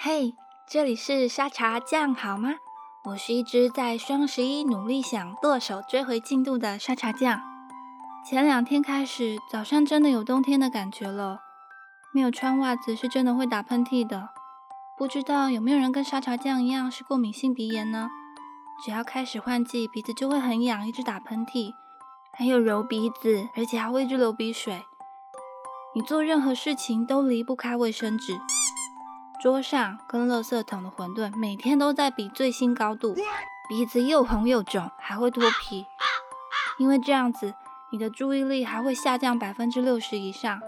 嘿，这里是沙茶酱好吗？我是一只在双十一努力想剁手追回进度的沙茶酱。前两天开始，早上真的有冬天的感觉了，没有穿袜子是真的会打喷嚏的。不知道有没有人跟沙茶酱一样是过敏性鼻炎呢？只要开始换季，鼻子就会很痒，一直打喷嚏，还有揉鼻子，而且还会一直流鼻水。你做任何事情都离不开卫生纸，桌上跟垃圾桶的馄饨每天都在比最新高度，鼻子又红又肿，还会脱皮。因为这样子，你的注意力还会下降百分之六十以上，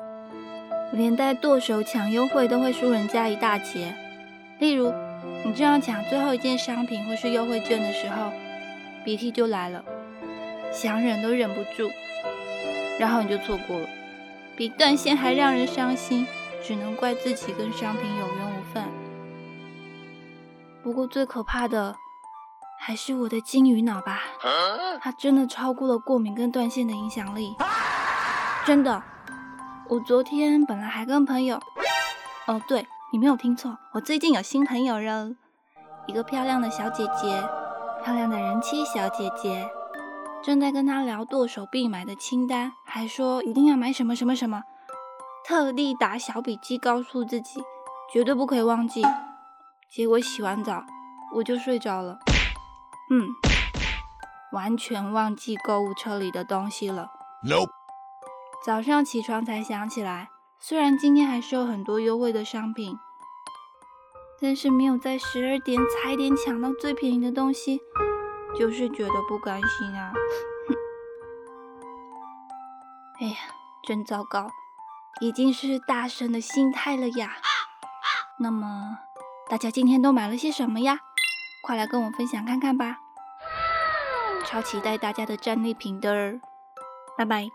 连带剁手抢优惠都会输人家一大截。例如，你正要抢最后一件商品或是优惠券的时候，鼻涕就来了，想忍都忍不住，然后你就错过了。比断线还让人伤心，只能怪自己跟商品有缘无分。不过最可怕的还是我的金鱼脑吧，它真的超过了过敏跟断线的影响力。真的，我昨天本来还跟朋友……哦，对你没有听错，我最近有新朋友了，一个漂亮的小姐姐，漂亮的人妻小姐姐。正在跟他聊剁手必买的清单，还说一定要买什么什么什么，特地打小笔记告诉自己绝对不可以忘记。结果洗完澡我就睡着了，嗯，完全忘记购物车里的东西了。Nope。早上起床才想起来，虽然今天还是有很多优惠的商品，但是没有在十二点踩点抢到最便宜的东西。就是觉得不甘心啊！哎呀，真糟糕，已经是大神的心态了呀。那么大家今天都买了些什么呀？快来跟我分享看看吧！超期待大家的战利品的，拜拜。